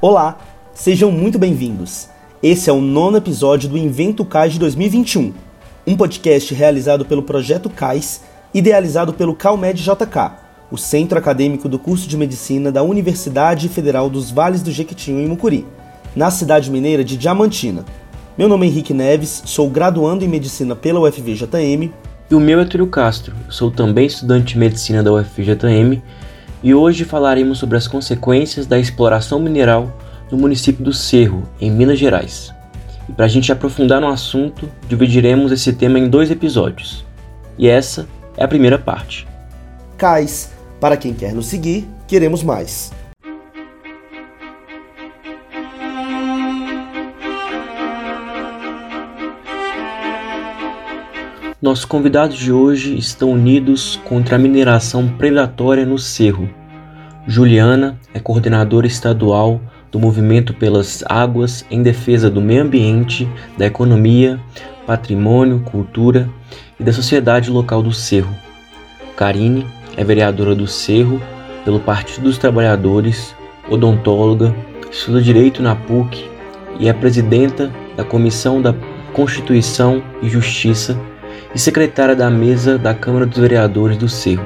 Olá, sejam muito bem-vindos. Esse é o nono episódio do Invento CAIS de 2021, um podcast realizado pelo Projeto CAIS, idealizado pelo CalMed JK, o centro acadêmico do curso de medicina da Universidade Federal dos Vales do Jequitinhonha em Mucuri, na cidade mineira de Diamantina. Meu nome é Henrique Neves, sou graduando em medicina pela UFVJM. E o meu é Túlio Castro, sou também estudante de medicina da UFVJM e hoje falaremos sobre as consequências da exploração mineral no município do Cerro, em Minas Gerais. E para a gente aprofundar no assunto, dividiremos esse tema em dois episódios. E essa é a primeira parte. Cais, para quem quer nos seguir, queremos mais. Nossos convidados de hoje estão unidos contra a mineração predatória no Cerro. Juliana é coordenadora estadual do Movimento pelas Águas em defesa do meio ambiente, da economia, patrimônio, cultura e da sociedade local do Cerro. Karine é vereadora do Cerro pelo Partido dos Trabalhadores, odontóloga, estuda Direito na PUC e é presidenta da Comissão da Constituição e Justiça e secretária da mesa da Câmara dos Vereadores do Cerro.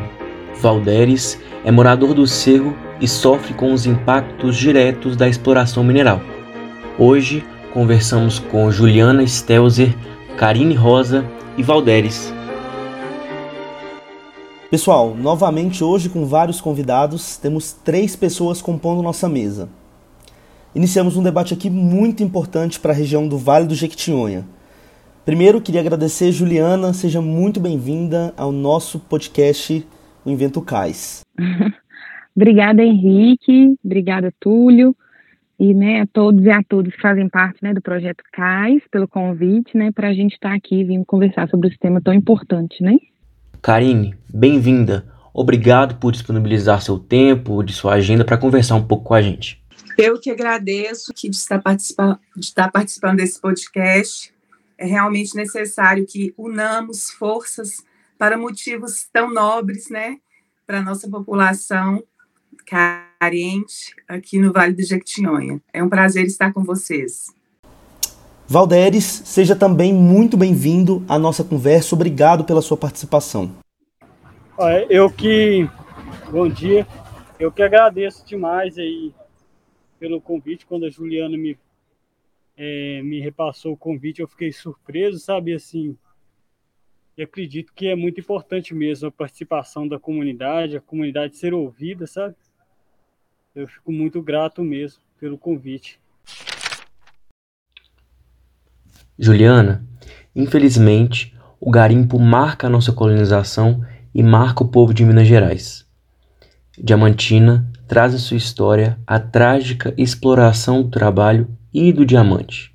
Valderes é morador do Cerro e sofre com os impactos diretos da exploração mineral. Hoje conversamos com Juliana Stelzer, Karine Rosa e Valderes. Pessoal, novamente hoje com vários convidados, temos três pessoas compondo nossa mesa. Iniciamos um debate aqui muito importante para a região do Vale do Jequitinhonha Primeiro, queria agradecer, Juliana, seja muito bem-vinda ao nosso podcast O Invento Cais. Obrigada, Henrique, obrigada, Túlio, e né, a todos e a todas que fazem parte né, do projeto CAIS, pelo convite, né, para a gente estar tá aqui vindo conversar sobre esse tema tão importante, né? Karine, bem-vinda. Obrigado por disponibilizar seu tempo, de sua agenda, para conversar um pouco com a gente. Eu que agradeço de estar, participando, de estar participando desse podcast é realmente necessário que unamos forças para motivos tão nobres, né, para a nossa população carente aqui no Vale do Jequitinhonha. É um prazer estar com vocês. Valderes, seja também muito bem-vindo à nossa conversa. Obrigado pela sua participação. Eu que bom dia. Eu que agradeço demais aí pelo convite quando a Juliana me é, me repassou o convite, eu fiquei surpreso, sabe, assim, e acredito que é muito importante mesmo a participação da comunidade, a comunidade ser ouvida, sabe? Eu fico muito grato mesmo pelo convite. Juliana, infelizmente, o garimpo marca a nossa colonização e marca o povo de Minas Gerais. Diamantina traz em sua história a trágica exploração do trabalho e do diamante.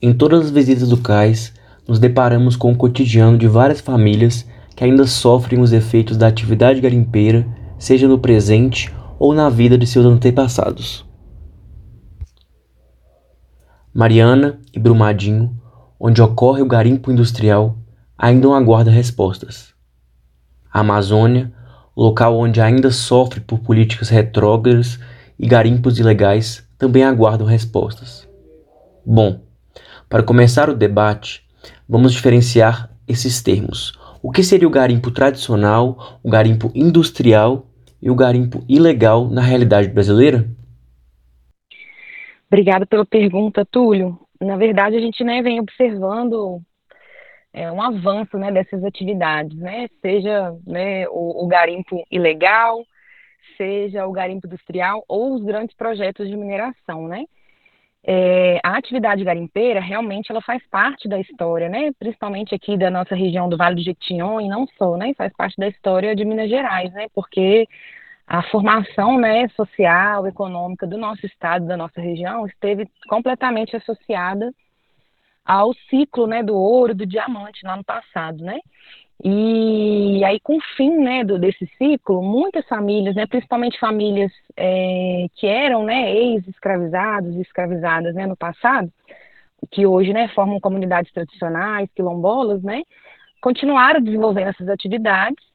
Em todas as visitas do cais, nos deparamos com o cotidiano de várias famílias que ainda sofrem os efeitos da atividade garimpeira, seja no presente ou na vida de seus antepassados. Mariana e Brumadinho, onde ocorre o garimpo industrial, ainda não aguarda respostas. A Amazônia, local onde ainda sofre por políticas retrógradas e garimpos ilegais, também aguardam respostas. Bom, para começar o debate, vamos diferenciar esses termos. O que seria o garimpo tradicional, o garimpo industrial e o garimpo ilegal na realidade brasileira? Obrigada pela pergunta, Túlio. Na verdade, a gente né, vem observando é, um avanço né, dessas atividades, né? seja né, o, o garimpo ilegal, seja o garimpo industrial ou os grandes projetos de mineração, né? É, a atividade garimpeira realmente ela faz parte da história, né? Principalmente aqui da nossa região do Vale do Jequitinhonha e não só, né? Faz parte da história de Minas Gerais, né? Porque a formação, né, social, econômica do nosso estado, da nossa região, esteve completamente associada ao ciclo, né, do ouro, do diamante no ano passado, né? E aí, com o fim né, do, desse ciclo, muitas famílias, né, principalmente famílias é, que eram né, ex-escravizados e escravizadas né, no passado, que hoje né, formam comunidades tradicionais, quilombolas, né, continuaram desenvolvendo essas atividades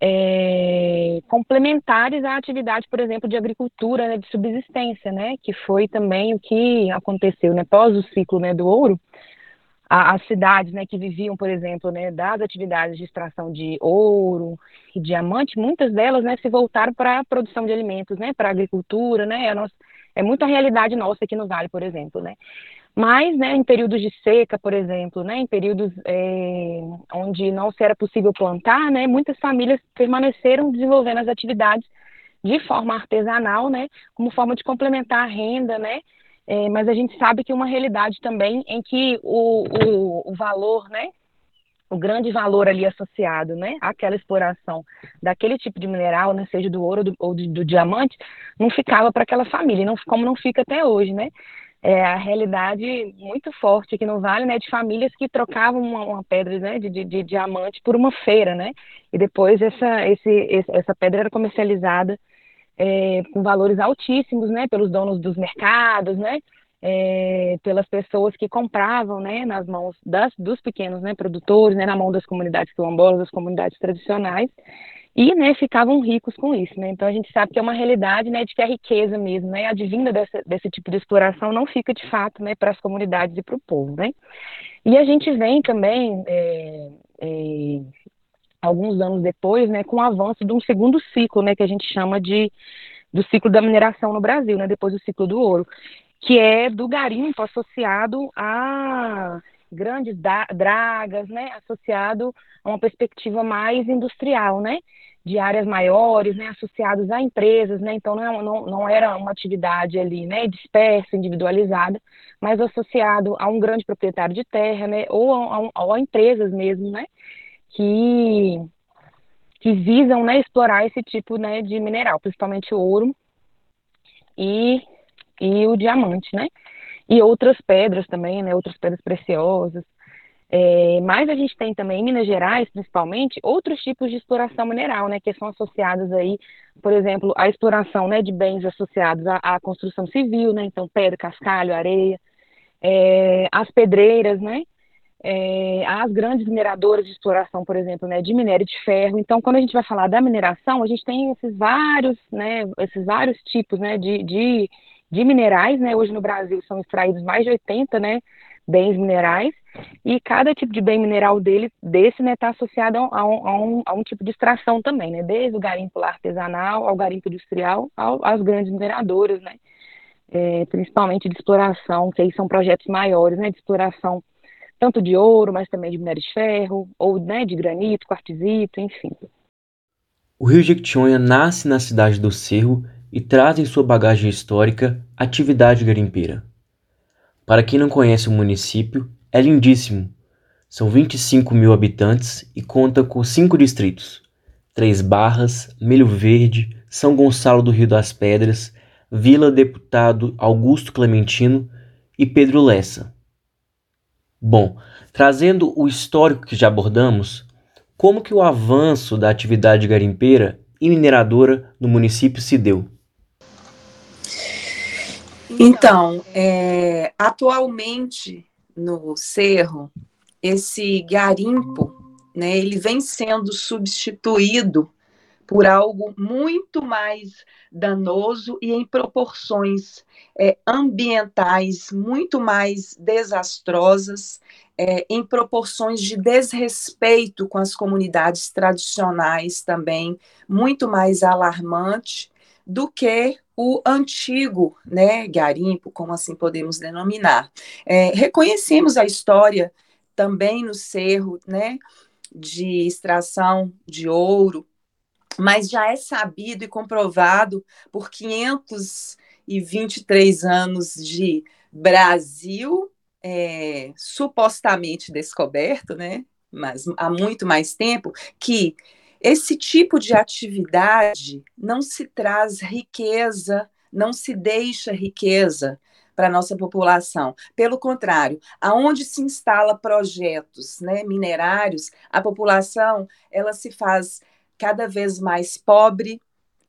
é, complementares à atividade, por exemplo, de agricultura né, de subsistência, né, que foi também o que aconteceu, né, pós o ciclo né, do ouro, as cidades, né, que viviam, por exemplo, né, das atividades de extração de ouro e diamante, muitas delas, né, se voltaram para a produção de alimentos, né, para a agricultura, né, é, nossa, é muito a realidade nossa aqui no Vale, por exemplo, né, mas, né, em períodos de seca, por exemplo, né, em períodos é, onde não se era possível plantar, né, muitas famílias permaneceram desenvolvendo as atividades de forma artesanal, né, como forma de complementar a renda, né, é, mas a gente sabe que uma realidade também em que o, o, o valor, né, o grande valor ali associado, né, àquela exploração daquele tipo de mineral, né, seja do ouro do, ou do, do diamante, não ficava para aquela família, não, como não fica até hoje, né, é a realidade muito forte aqui no Vale, né, de famílias que trocavam uma, uma pedra, né, de, de, de, diamante por uma feira, né, e depois essa, esse, essa pedra era comercializada é, com valores altíssimos, né, pelos donos dos mercados, né, é, pelas pessoas que compravam, né, nas mãos das, dos pequenos, né, produtores, né, na mão das comunidades quilombolas, das comunidades tradicionais, e né, ficavam ricos com isso. Né? Então a gente sabe que é uma realidade né, de que a riqueza mesmo, né, advinda dessa, desse tipo de exploração, não fica de fato né, para as comunidades e para o povo. Né? E a gente vem também, é, é, alguns anos depois, né, com o avanço de um segundo ciclo, né, que a gente chama de do ciclo da mineração no Brasil, né, depois do ciclo do ouro, que é do garimpo associado a grandes dragas, né, associado a uma perspectiva mais industrial, né, de áreas maiores, né, associados a empresas, né, então não, é não, não era uma atividade ali, né, dispersa, individualizada, mas associado a um grande proprietário de terra, né, ou a, a, a empresas mesmo, né, que que visam, né, explorar esse tipo, né, de mineral, principalmente ouro e e o diamante, né, e outras pedras também, né, outras pedras preciosas, é, mas a gente tem também em Minas Gerais, principalmente, outros tipos de exploração mineral, né, que são associados aí, por exemplo, à exploração, né, de bens associados à, à construção civil, né, então pedra, cascalho, areia, é, as pedreiras, né, é, as grandes mineradoras de exploração, por exemplo, né, de minério de ferro. Então, quando a gente vai falar da mineração, a gente tem esses vários, né, esses vários tipos, né, de, de, de minerais, né, hoje no Brasil são extraídos mais de 80, né, bens minerais, e cada tipo de bem mineral dele, desse está né, tá associado a um, a, um, a um, tipo de extração também, né, desde o garimpo artesanal ao garimpo industrial, ao, às grandes mineradoras, né, é, principalmente de exploração, que aí são projetos maiores, né, de exploração tanto de ouro, mas também de minério de ferro, ou né, de granito, quartzito, enfim. O Rio Jequitinhonha nasce na cidade do Cerro e traz em sua bagagem histórica atividade garimpeira. Para quem não conhece o município, é lindíssimo. São 25 mil habitantes e conta com cinco distritos: Três Barras, Milho Verde, São Gonçalo do Rio das Pedras, Vila Deputado Augusto Clementino e Pedro Lessa. Bom, trazendo o histórico que já abordamos, como que o avanço da atividade garimpeira e mineradora no município se deu? Então, é, atualmente no Cerro, esse garimpo, né, ele vem sendo substituído por algo muito mais danoso e em proporções é, ambientais muito mais desastrosas, é, em proporções de desrespeito com as comunidades tradicionais também, muito mais alarmante do que o antigo né, garimpo, como assim podemos denominar. É, reconhecemos a história também no cerro né, de extração de ouro, mas já é sabido e comprovado por 523 anos de Brasil é, supostamente descoberto, né? Mas há muito mais tempo que esse tipo de atividade não se traz riqueza, não se deixa riqueza para a nossa população. Pelo contrário, aonde se instala projetos né, minerários, a população ela se faz cada vez mais pobre,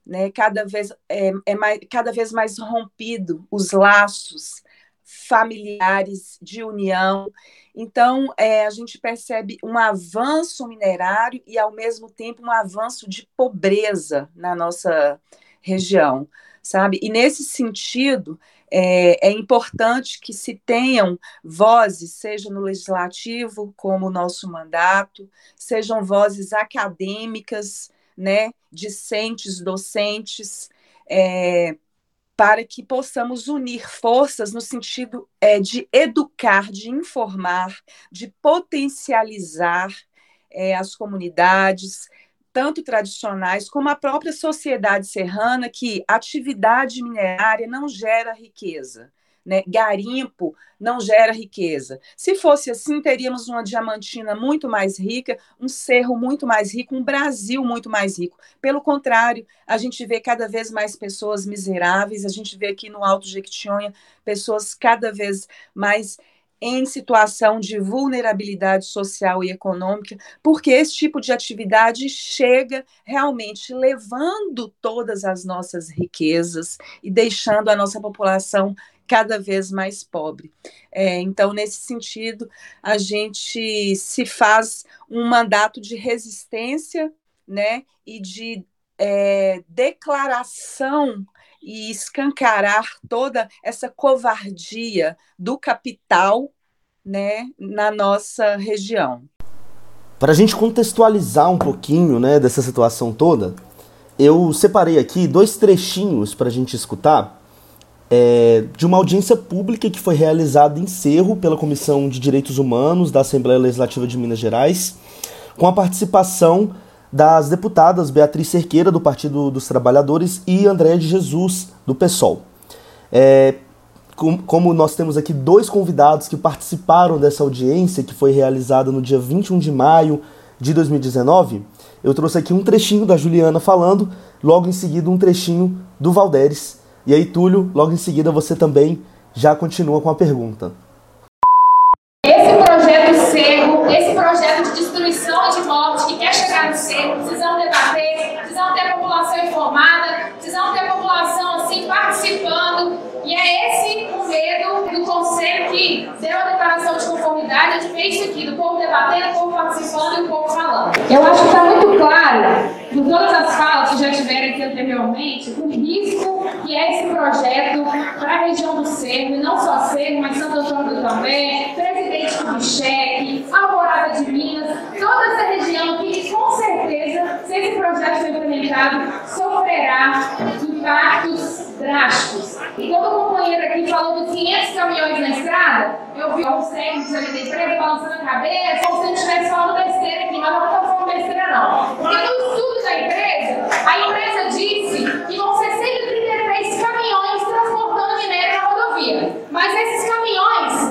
né, cada, vez, é, é mais, cada vez mais rompido os laços familiares, de união. Então, é, a gente percebe um avanço minerário e, ao mesmo tempo, um avanço de pobreza na nossa região, sabe? E, nesse sentido, é, é, importante que se tenham vozes, seja no legislativo, como o nosso mandato, sejam vozes acadêmicas, né, discentes, docentes, é, para que possamos unir forças no sentido é, de educar, de informar, de potencializar é, as comunidades, tanto tradicionais como a própria sociedade serrana, que atividade minerária não gera riqueza. Né? Garimpo não gera riqueza. Se fosse assim, teríamos uma diamantina muito mais rica, um cerro muito mais rico, um Brasil muito mais rico. Pelo contrário, a gente vê cada vez mais pessoas miseráveis, a gente vê aqui no Alto Jequitinhonha pessoas cada vez mais em situação de vulnerabilidade social e econômica, porque esse tipo de atividade chega realmente levando todas as nossas riquezas e deixando a nossa população cada vez mais pobre. É, então, nesse sentido, a gente se faz um mandato de resistência né, e de é, declaração e escancarar toda essa covardia do capital né, na nossa região. Para a gente contextualizar um pouquinho né, dessa situação toda, eu separei aqui dois trechinhos para a gente escutar é, de uma audiência pública que foi realizada em Cerro pela Comissão de Direitos Humanos da Assembleia Legislativa de Minas Gerais, com a participação das deputadas Beatriz Cerqueira, do Partido dos Trabalhadores, e Andréa de Jesus, do PSOL. É, com, como nós temos aqui dois convidados que participaram dessa audiência, que foi realizada no dia 21 de maio de 2019, eu trouxe aqui um trechinho da Juliana falando, logo em seguida um trechinho do Valderes. E aí, Túlio, logo em seguida você também já continua com a pergunta. Precisamos debater, precisamos ter a população informada, precisamos ter a população assim participando. E é esse o medo do conselho que deu a declaração de conformidade, a gente fez isso aqui, do povo debatendo, o povo participando e o povo falando. Eu acho que está muito claro, por todas as falas que já tiveram aqui anteriormente, o risco que é esse projeto para a região do Cerro, e não só Cerro, mas Santo Antônio do Também, Presidente Kubitschek, Alvorada de Minas, toda essa região que com certeza, se esse projeto for implementado, sofrerá impactos drásticos. E todo companheiro aqui falou dos 500 caminhões na estrada, eu vi alguns técnicos ali da empresa balançando a cabeça, como se eu estivesse falando besteira aqui, mas não estou falando besteira não. Porque no estudo da empresa, a empresa disse que vão ser 133 caminhões transportando minério na rodovia. Mas esses caminhões,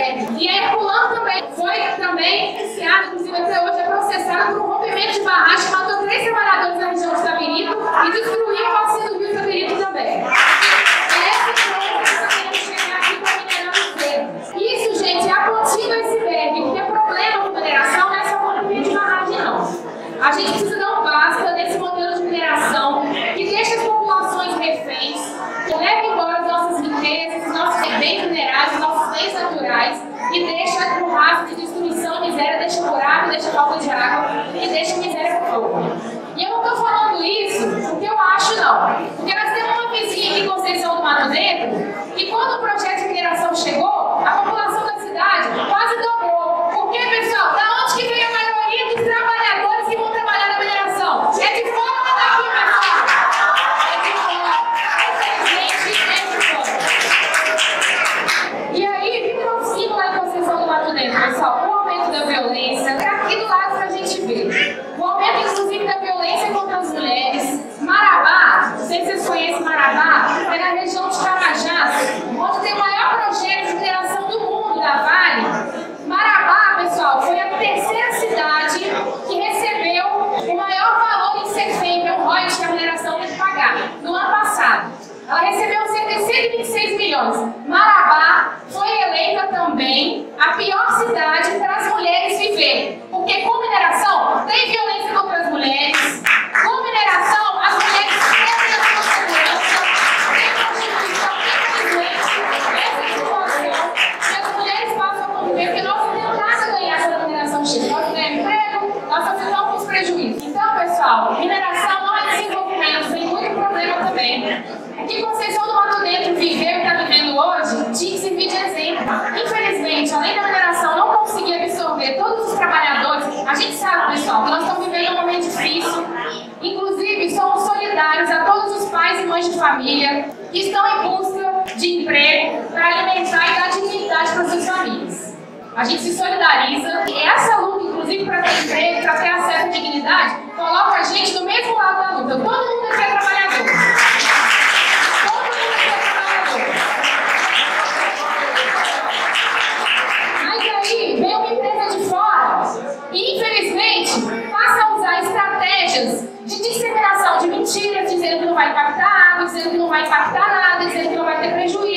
mães de família que estão em busca de emprego para alimentar e dar dignidade para suas famílias. A gente se solidariza e essa luta, inclusive para ter emprego, para ter acesso à dignidade, coloca a gente do mesmo lado da luta. Todo mundo quer é trabalhador. mentiras, dizendo que não vai impactar água, dizendo que não vai impactar nada, dizendo que não vai ter prejuízo.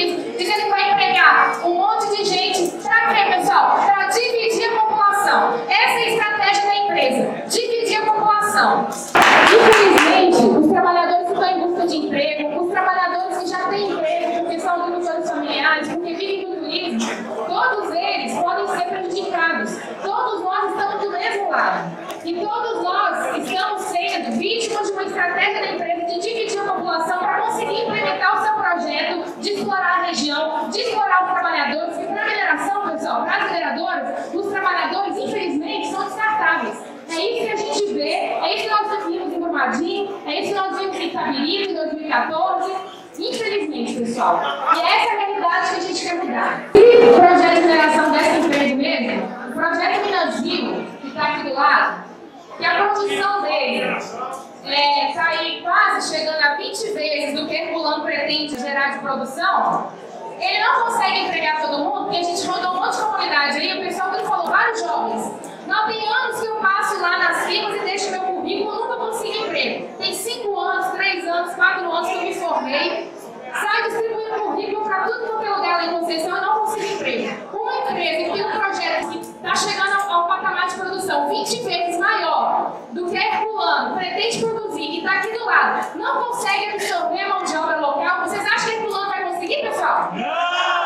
chegando a 20 vezes do que Herculano pretende gerar de produção, ele não consegue entregar todo mundo, porque a gente rodou um monte de comunidade aí, o pessoal que falou, vários jovens. Não tem anos que eu passo lá nas firmas e deixo meu currículo, nunca consigo emprego. Tem 5 anos, 3 anos, 4 anos que eu me formei, saio distribuindo currículo para tudo quanto é lugar lá em Conceição e não consigo emprego. Uma empresa que tem um projeto que está chegando a, um patamar de produção 20 vezes maior do que Herculano pretende produzir e está aqui do lado, não consegue absorver mão de obra local, vocês acham que Herculano vai conseguir, pessoal? Não!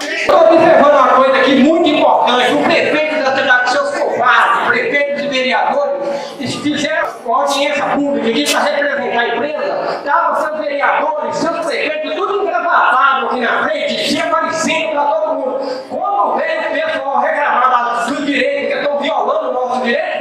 Estou observando uma coisa aqui muito importante. O prefeito da cidade, seus compadres, prefeitos e vereadores, fizeram uma audiência pública aqui para representar a empresa. Tá, Estavam é seus vereadores, seus prefeitos, tudo engravatado aqui na frente, tinha aparecendo para todo mundo. Como veio o pessoal reclamar dos direitos, que estão violando o nosso direito?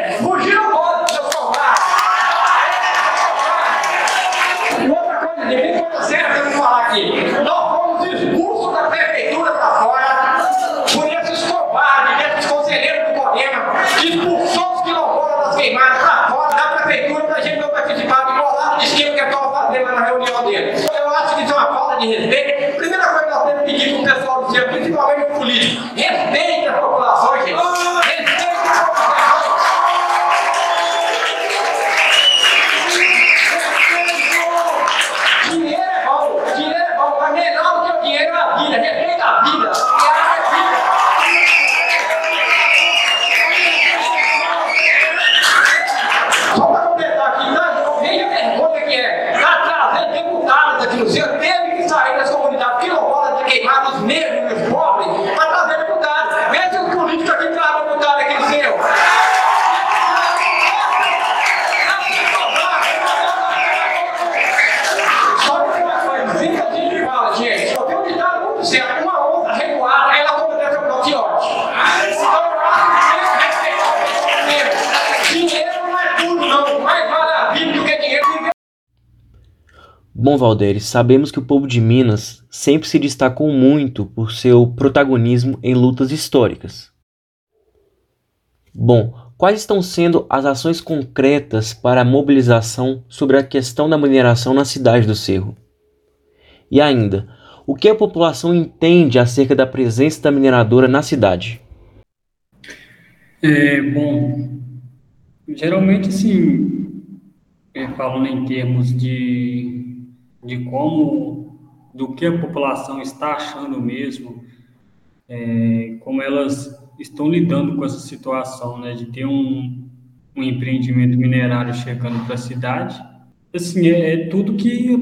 mere Bom, Valdez, sabemos que o povo de Minas sempre se destacou muito por seu protagonismo em lutas históricas. Bom, quais estão sendo as ações concretas para a mobilização sobre a questão da mineração na cidade do Cerro? E ainda, o que a população entende acerca da presença da mineradora na cidade? É, bom, geralmente, assim, é, falando em termos de de como, do que a população está achando mesmo, é, como elas estão lidando com essa situação, né, de ter um, um empreendimento minerário chegando para a cidade. Assim, é, é, tudo que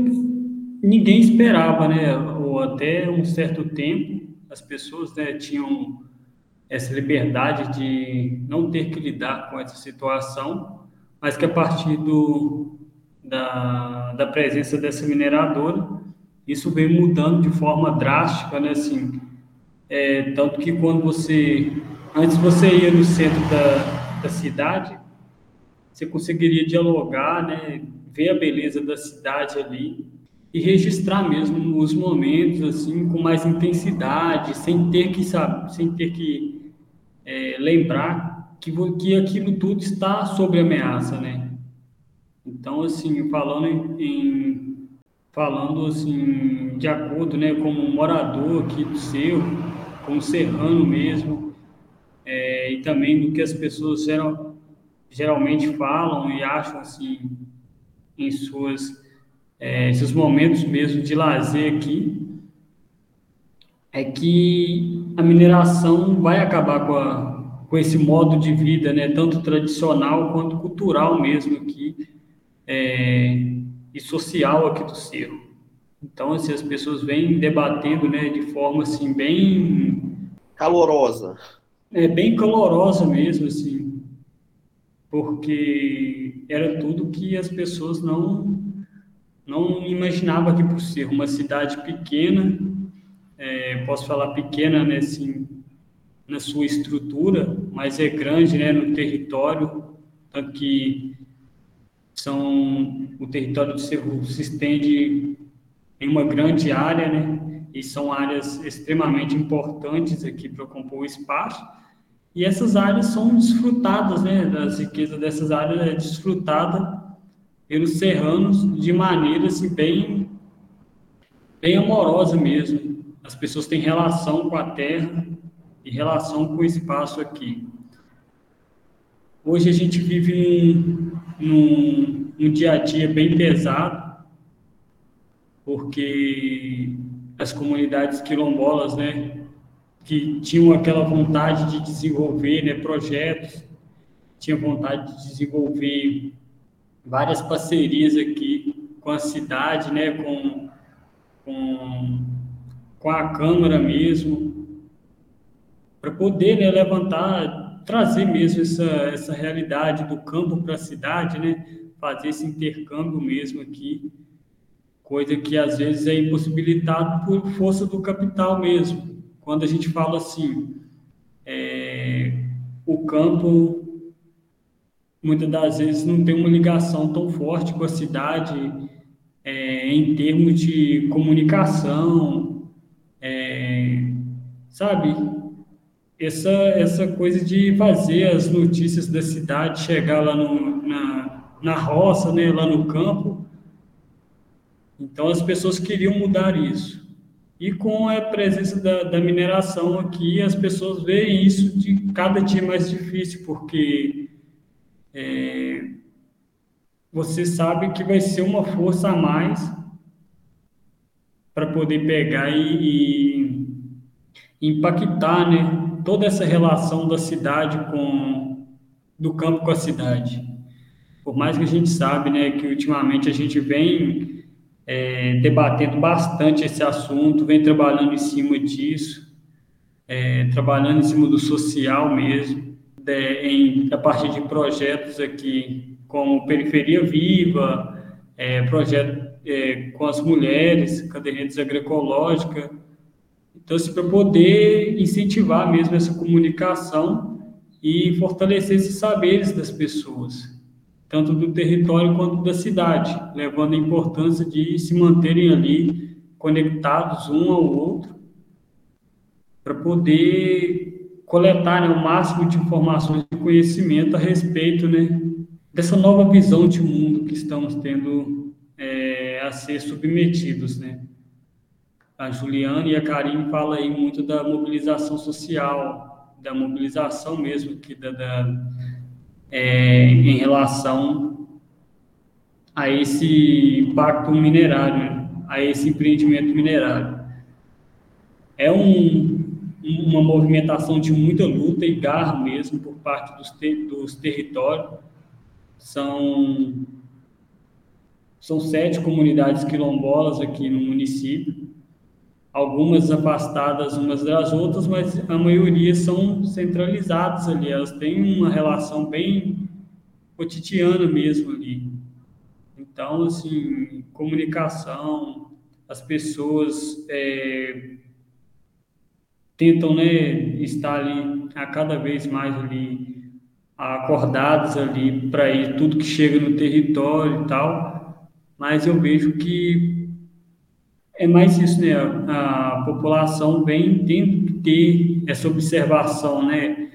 ninguém esperava, né, ou até um certo tempo as pessoas né, tinham essa liberdade de não ter que lidar com essa situação, mas que a partir do, da, da presença dessa mineradora, isso vem mudando de forma drástica, né? Assim, é, tanto que quando você, antes você ia no centro da, da cidade, você conseguiria dialogar, né? Ver a beleza da cidade ali e registrar mesmo os momentos assim com mais intensidade, sem ter que sabe, sem ter que é, lembrar que, que aquilo tudo está sob ameaça, né? Então, assim, falando em, falando assim de acordo, né, como morador aqui do seu, como serrano mesmo, é, e também do que as pessoas geral, geralmente falam e acham assim em suas é, seus momentos mesmo de lazer aqui, é que a mineração vai acabar com, a, com esse modo de vida, né, tanto tradicional quanto cultural mesmo aqui é, e social aqui do Cerro. Então, assim, as pessoas vêm debatendo, né, de forma, assim, bem... Calorosa. É, bem calorosa mesmo, assim, porque era tudo que as pessoas não não imaginavam aqui por Cerro, uma cidade pequena, é, posso falar pequena, né, assim, na sua estrutura, mas é grande, né, no território, tanto que são o território do Cerro se estende em uma grande área, né? E são áreas extremamente importantes aqui para compor o espaço. E essas áreas são desfrutadas, né? Das riquezas dessas áreas é desfrutada pelos serranos de maneira assim, bem, bem amorosa mesmo. As pessoas têm relação com a terra e relação com o espaço aqui. Hoje a gente vive num, num dia a dia bem pesado, porque as comunidades quilombolas, né, que tinham aquela vontade de desenvolver né, projetos, tinham vontade de desenvolver várias parcerias aqui com a cidade, né, com, com, com a Câmara mesmo, para poder né, levantar trazer mesmo essa, essa realidade do campo para a cidade, né? Fazer esse intercâmbio mesmo aqui, coisa que às vezes é impossibilitado por força do capital mesmo. Quando a gente fala assim, é, o campo muitas das vezes não tem uma ligação tão forte com a cidade é, em termos de comunicação, é, sabe? Essa, essa coisa de fazer as notícias da cidade chegar lá no, na, na roça, né, lá no campo. Então, as pessoas queriam mudar isso. E com a presença da, da mineração aqui, as pessoas veem isso de cada dia mais difícil, porque é, você sabe que vai ser uma força a mais para poder pegar e, e impactar, né? Toda essa relação da cidade com do campo com a cidade. Por mais que a gente sabe, né, que ultimamente a gente vem é, debatendo bastante esse assunto, vem trabalhando em cima disso, é, trabalhando em cima do social mesmo, de, em, a partir de projetos aqui como Periferia Viva, é, projeto é, com as mulheres, cadernetas agroecológica, então, assim, para poder incentivar mesmo essa comunicação e fortalecer esses saberes das pessoas. tanto do território quanto da cidade, levando a importância de se manterem ali conectados um ao outro para poder coletar né, o máximo de informações e conhecimento a respeito né, dessa nova visão de mundo que estamos tendo é, a ser submetidos, né? A Juliana e a Karine falam aí muito da mobilização social, da mobilização mesmo que da, da é, em relação a esse impacto minerário, a esse empreendimento minerário. É um, uma movimentação de muita luta e garra mesmo por parte dos, ter, dos territórios. São, são sete comunidades quilombolas aqui no município, algumas afastadas umas das outras, mas a maioria são centralizadas ali, elas têm uma relação bem cotidiana mesmo ali. Então, assim, comunicação, as pessoas é, tentam né, estar ali a cada vez mais ali acordados ali para ir tudo que chega no território e tal, mas eu vejo que é mais isso, né? A, população vem tendo que ter essa observação, né?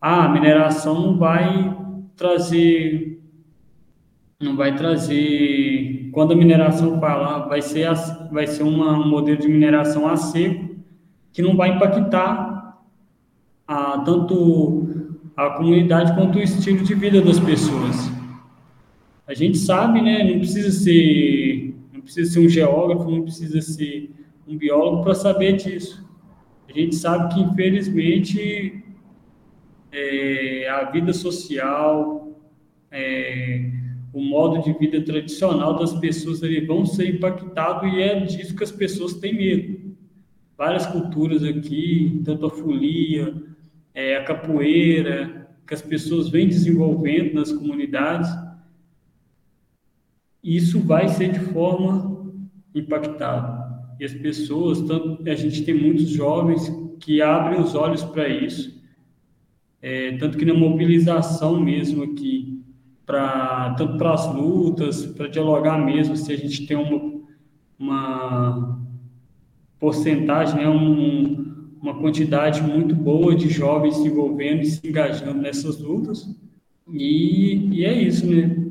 Ah, a mineração não vai trazer, não vai trazer. Quando a mineração fala, vai ser, vai ser uma, um modelo de mineração a seco que não vai impactar a, tanto a comunidade quanto o estilo de vida das pessoas. A gente sabe, né? Não precisa ser não precisa ser um geógrafo, não precisa ser um biólogo para saber disso. A gente sabe que, infelizmente, é, a vida social, é, o modo de vida tradicional das pessoas ali vão ser impactados e é disso que as pessoas têm medo. Várias culturas aqui, tanto a folia, é, a capoeira, que as pessoas vêm desenvolvendo nas comunidades, isso vai ser de forma impactada. E as pessoas, tanto, a gente tem muitos jovens que abrem os olhos para isso, é, tanto que na mobilização mesmo aqui, pra, tanto para as lutas, para dialogar mesmo, se a gente tem uma, uma porcentagem, né, um, uma quantidade muito boa de jovens se envolvendo e se engajando nessas lutas. E, e é isso, né?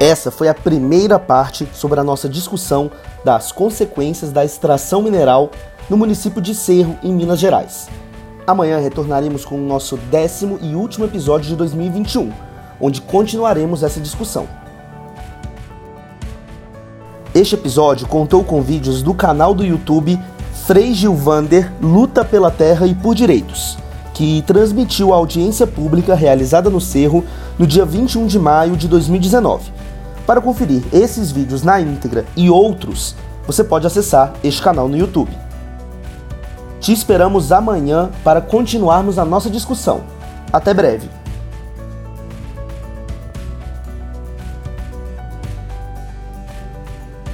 Essa foi a primeira parte sobre a nossa discussão das consequências da extração mineral no município de Cerro, em Minas Gerais. Amanhã retornaremos com o nosso décimo e último episódio de 2021, onde continuaremos essa discussão. Este episódio contou com vídeos do canal do YouTube Frei Gilvander Luta pela Terra e por Direitos, que transmitiu a audiência pública realizada no Cerro no dia 21 de maio de 2019 para conferir esses vídeos na íntegra e outros, você pode acessar este canal no YouTube. Te esperamos amanhã para continuarmos a nossa discussão. Até breve!